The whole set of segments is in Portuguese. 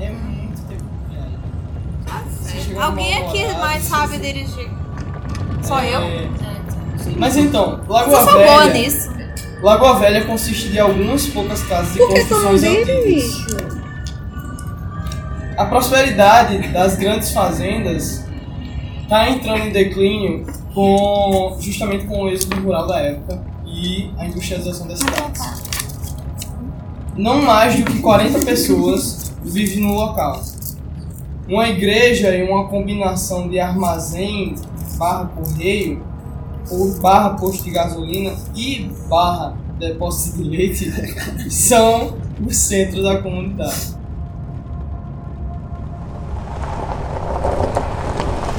É muito tempo viagem. Você chegou Alguém aqui hora, mais você- sabe dirigir? Só eu? É, É, Mas então, Lagoa boa Velha. nisso. Lagoa Velha consiste de algumas poucas casas e construções antigas. A prosperidade das grandes fazendas está entrando em declínio com justamente com o êxodo rural da época e a industrialização das cidades. Não mais do que 40 pessoas vivem no local. Uma igreja e uma combinação de armazém barra correio ou barra posto de gasolina e barra depósito de leite são o centro da comunidade.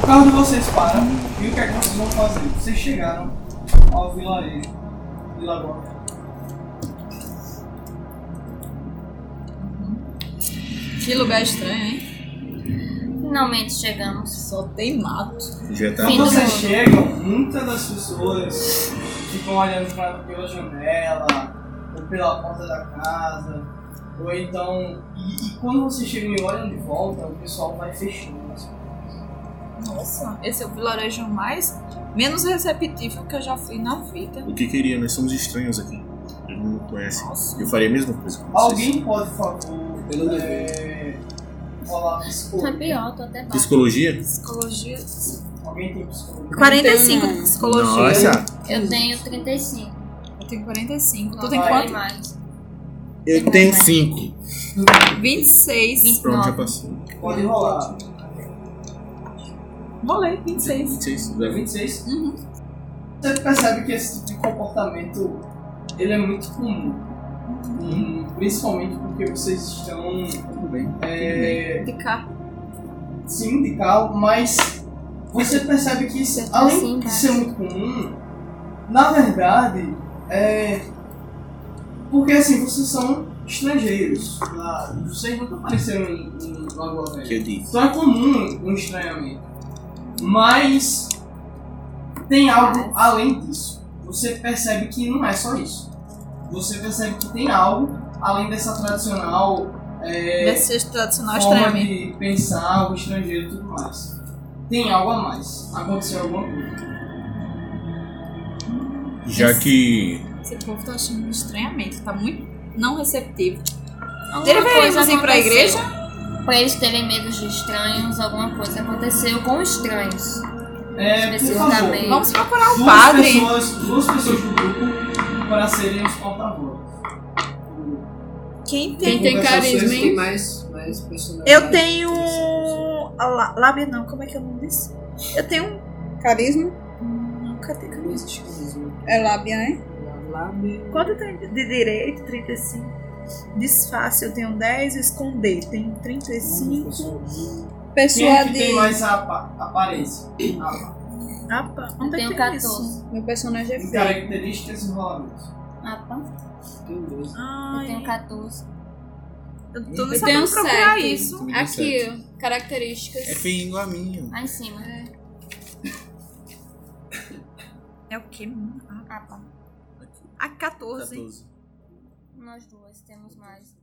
O carro de vocês para e o que é que vocês vão fazer? Vocês chegaram ao vilarejo de Lagoa Que lugar estranho, hein? Finalmente chegamos. Só tem mato. Já tá. Quando do vocês chegam, muitas das pessoas ficam olhando pra, pela janela, ou pela porta da casa, ou então. E, e quando vocês chegam e olham de volta, o pessoal vai fechando as portas. Nossa, esse é o vilarejo mais menos receptivo que eu já fui na vida. O que queria? Nós somos estranhos aqui. Ele não conhece. Nossa. Eu faria a mesma coisa com vocês. Alguém pode, por favor, Pelo é, rolar Tá psicologia? até baixo. Psicologia? Psicologia. Alguém tem psicologia? 45 Não. psicologia. Nossa! Eu tenho 35. Eu tenho 45. Tu tem quanto? mais. Eu tenho cinco. 26. Pronto, já 29. passou. Pode rolar. Rolei, 26. 26. É 26? Uhum. Você percebe que esse tipo de comportamento ele é muito comum. Hum, principalmente porque vocês estão Tudo bem. é, De cá. sim de carro, mas você percebe que isso, além assim, de ser muito comum, na verdade é porque assim vocês são estrangeiros. lá, Vocês nunca apareceram em, em Lagoa Velha. Que eu disse. Então é comum um estranhamento. Mas tem algo além disso. Você percebe que não é só isso. Você percebe que tem algo além dessa tradicional é, Desse tradicional forma estranho. de pensar, o estrangeiro e tudo mais. Tem algo a mais. Aconteceu alguma coisa. Já que. Esse povo tá achando um estranhamento. Tá muito não receptivo. Alguma Deveríamos coisa ir pra igreja? Pra eles terem medo de estranhos, alguma coisa aconteceu com estranhos. É, por favor, Especificamente. Vamos procurar o duas padre. pessoas, duas pessoas do grupo para serem os porta-vozes. Quem Quem tem? tem Conversar carisma, tem hein? mais, mais personalidade. Eu tenho. Lábia não, como é que eu não disse? Eu tenho. Carisma Não, cadê? Não cadê? existe carisma. é lábia, né? Lábia. Quanto eu tenho de direito? 35. Disfarce, eu tenho 10. Esconder, tenho 35. Quem é Pessoa que de. tem mais a apa- aparência? Pá, onde é Tenho que tem 14. isso? Meu personagem é feio. características e rolamentos. Pá. Tem dois. Eu Ai, tenho 14. eu tô não sabendo tenho procurar sete. isso. Aqui, ó, características. É feio igual a minha. Lá em cima. É o quê? Ah, Ah, pá. a 14. 14. Nós duas temos mais.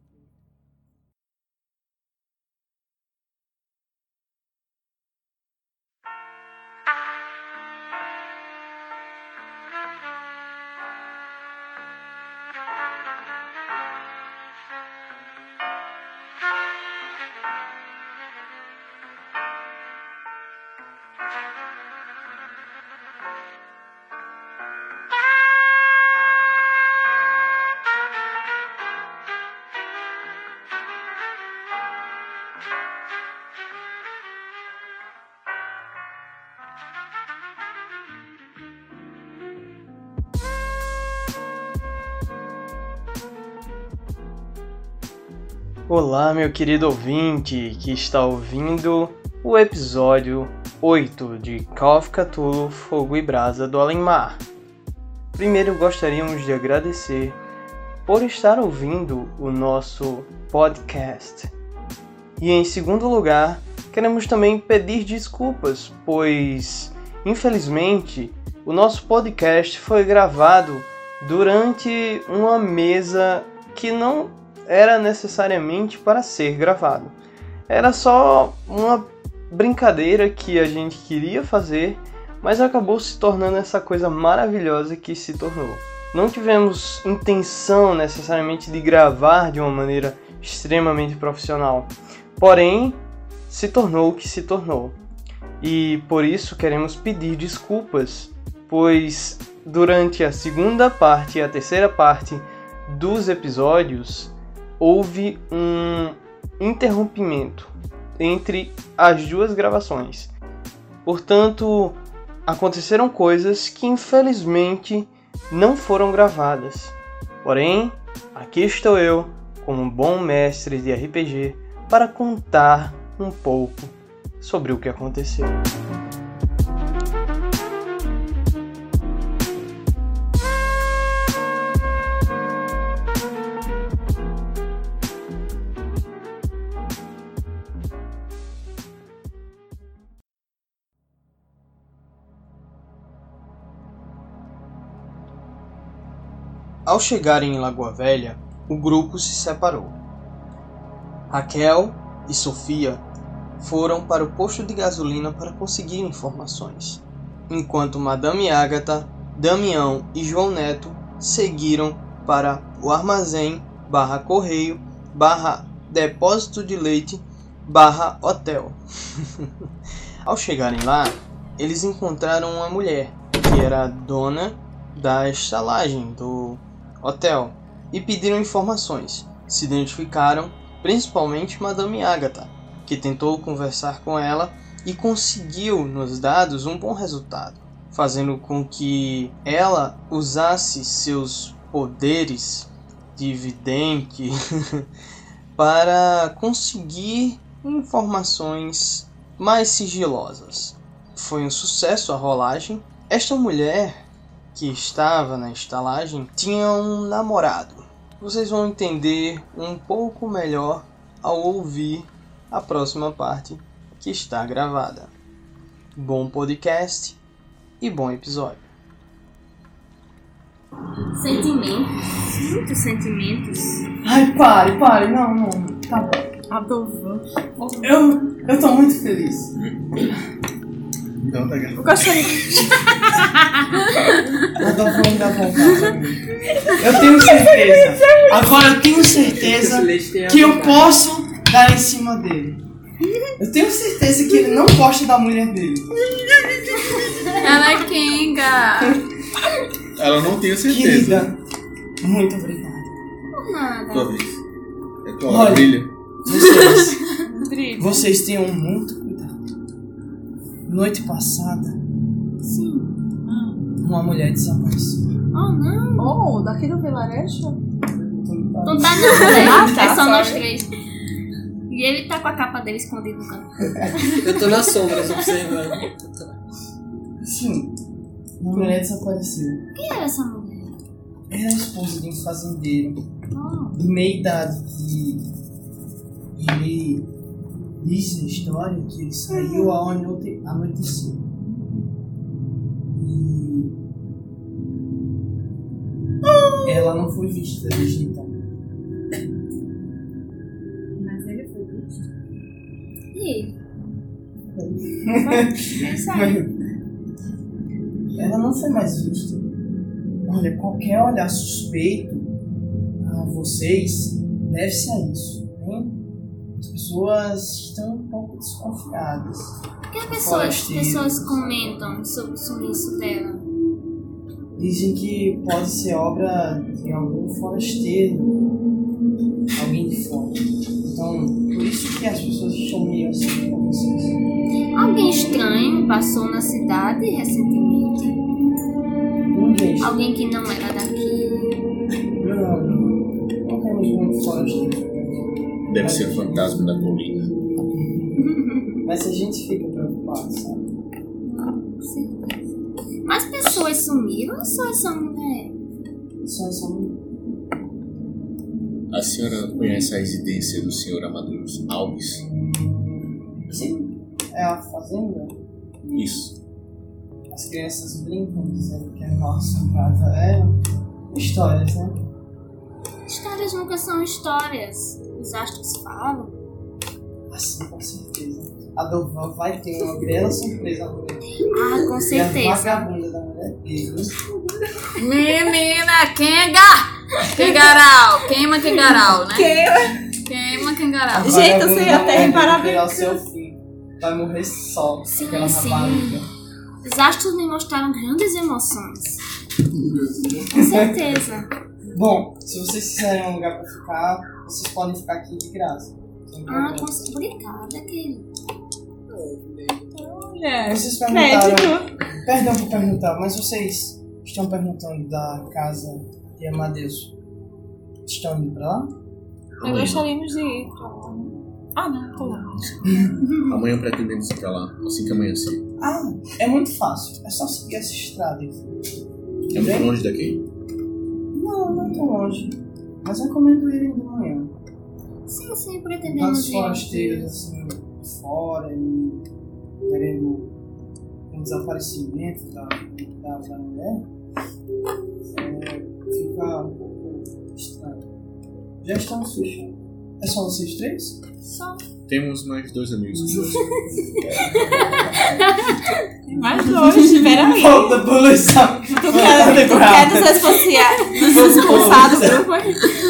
Olá, meu querido ouvinte que está ouvindo o episódio 8 de Call of Fogo e Brasa do Além-Mar. Primeiro gostaríamos de agradecer por estar ouvindo o nosso podcast. E em segundo lugar, queremos também pedir desculpas, pois infelizmente o nosso podcast foi gravado durante uma mesa que não era necessariamente para ser gravado. Era só uma brincadeira que a gente queria fazer, mas acabou se tornando essa coisa maravilhosa que se tornou. Não tivemos intenção necessariamente de gravar de uma maneira extremamente profissional, porém se tornou o que se tornou. E por isso queremos pedir desculpas, pois durante a segunda parte e a terceira parte dos episódios houve um interrompimento entre as duas gravações. Portanto, aconteceram coisas que infelizmente não foram gravadas. Porém, aqui estou eu, como um bom mestre de RPG, para contar um pouco sobre o que aconteceu. Ao chegarem em Lagoa Velha, o grupo se separou. Raquel e Sofia foram para o posto de gasolina para conseguir informações, enquanto Madame Agatha, Damião e João Neto seguiram para o armazém barra correio barra depósito de leite barra hotel. Ao chegarem lá, eles encontraram uma mulher que era a dona da estalagem do hotel e pediram informações. Se identificaram principalmente Madame Agatha, que tentou conversar com ela e conseguiu nos dados um bom resultado, fazendo com que ela usasse seus poderes de vidente para conseguir informações mais sigilosas. Foi um sucesso a rolagem. Esta mulher que estava na estalagem tinha um namorado. Vocês vão entender um pouco melhor ao ouvir a próxima parte que está gravada. Bom podcast e bom episódio. Sentimentos. Muitos sentimentos. Ai, pare, pare. Não, não. Tá bom. Adovan. Eu, eu tô muito feliz. Então tá. Eu gostaria. Eu tô falando da vontade. Eu tenho certeza. Agora eu tenho certeza que eu posso dar em cima dele. Eu tenho certeza que ele não gosta da mulher dele. Ela é Kenga. Ela não tem certeza. Querida, muito obrigado. Nada. Tua vez. É tua Olha. brilha. Vocês, vocês tenham muito. Noite passada, Sim. uma mulher desapareceu. Oh, não. Oh, daqui do vilarejo? Não tá não, né? Ah, tá, é só nós três. E ele tá com a capa dele escondido no canto. Eu tô nas sombras observando. Sim, uma mulher desapareceu. Quem era essa mulher? Era a esposa de um fazendeiro Oh. de meia idade que ele diz na história que ele saiu ao anoite- anoitecer. E ela não foi vista desde então. Mas ele foi visto. E É isso aí. Ela não foi mais vista. Olha, qualquer olhar suspeito a vocês deve-se a isso. Pessoas estão um pouco desconfiadas. O que as pessoas, comentam sobre o sumiço dela? Dizem que pode ser obra de algum forasteiro, alguém de fora. Então, por isso que as pessoas estão meio assim com vocês. Alguém estranho passou na cidade recentemente? Ninguém. Alguém que não era daqui? Não, não. Não temos muito forasteiro. Deve ser o fantasma da colina. Mas a gente fica preocupado, sabe? Com certeza. Mas pessoas sumiram ou só essa mulher? Só essa mulher. A senhora conhece a residência do senhor Amador Alves? Sim. é a fazenda. Isso. As crianças brincam dizendo que a nossa casa é histórias, né? Histórias nunca são histórias. Os astros falam. Assim, com certeza. A Dovan vai ter uma bela surpresa agora. Ah, com E a certeza. vagabunda da mulher dele. Menina, Kenga! Kengarau. Queima Kengarau, né? Que Queima A Kengarau. Gente, eu sei até reparar o seu fim. Vai morrer só. Sim, aquela sim. rapariga. Os astros me mostraram grandes emoções. Com certeza. Bom, se vocês quiserem um lugar pra ficar, vocês podem ficar aqui de graça. Ah, problema. com... obrigada, querido. Olha, Vocês perguntaram. crédito. Perdão por perguntar, mas vocês estão perguntando da casa de Amadeus. Estão indo pra lá? Nós Amanhã, gostaríamos de ir pra lá. Ah, não, tô lá. amanhã pretendemos ir pra lá, assim que amanhecer. Ah, é muito fácil. É só seguir essa estrada aqui. É muito longe daqui. Não, não tão longe. Mas eu recomendo irem de manhã. Sim, sim, Tantos pretendemos ir. forasteiros assim, fora e querendo um desaparecimento da, da, da mulher, é, fica um pouco estranho. Já estamos fechando. É só vocês três? Só. Temos mais dois amigos. Tem mais dois, peraí. Volta poluição! Tu quer, tu quer nos expulsar, nos expulsar do grupo?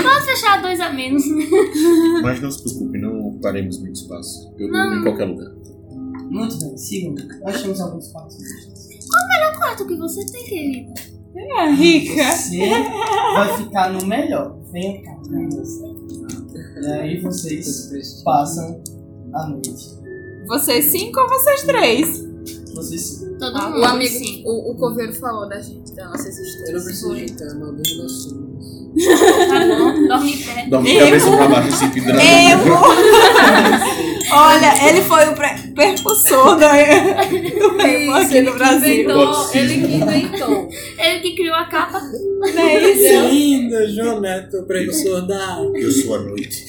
Vamos fechar dois a menos. Mas não se preocupe, não ocuparemos muito espaço. Eu Não. durmo em qualquer lugar. Muito bem, sigam. Nós temos alguns quartos. Qual o quarto que você tem, querido? É, rica. Você vai ficar no melhor. Venha cá. E aí vocês passam a noite. Vocês cinco ou vocês três? Vocês Todo Ah, mundo. O amigo, Sim. o, o coveiro falou da gente, da nossa existência. Eu não preciso de cama, eu durmo nas suas. Tá bom, dorme em pé. Dorme de cabeça pra baixo, assim, pendurado. Eu! Olha, ele foi o percussor da, do emo aqui no Brasil. Inventou, ele que inventou. Ele que criou a capa. Não é isso? Linda, João Neto, precursor da. Eu sou a noite.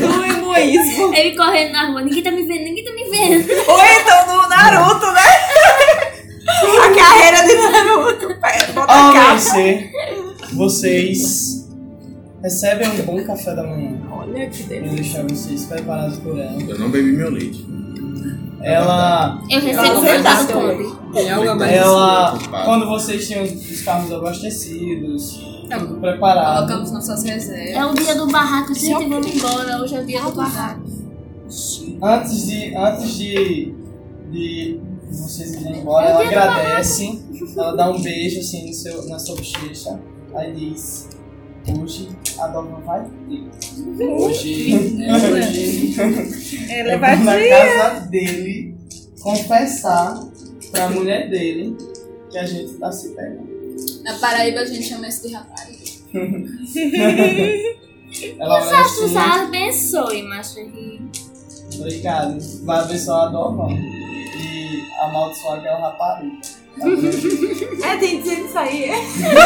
Do emoísmo. Ele correndo na rua. Ninguém tá me vendo, ninguém tá me vendo. Ou então do Naruto, né? A carreira de Naruto. Bota a capa. vocês recebem um bom café da manhã. Olha que Eu delícia. vou deixar vocês preparados por ela. Eu não bebi meu leite. Ela, Eu recebo Não, o verdade. Esconde. Tem algo a mais. ela, ocupado. quando vocês tinham os carros abastecidos, Tá tudo preparado, Colocamos nossas reservas. É o dia do barraco. Gente, vamos embora. Hoje é o dia do barraco. antes de, antes de, de vocês irem embora, ela agradece, ela dá um beijo assim no seu, na sua bochecha, aí diz, hoje a Doma vai ter. Hoje. Hoje Ela vai na casa dele confessar pra mulher dele que a gente tá se pegando. Na Paraíba a gente chama isso de rapariga. Ela olha astros assim, abençoe, macho. Obrigado, vai abençoar a Doma e amaldiçoar aquela rapariga. Tá vendo? É, tem que dizer isso aí.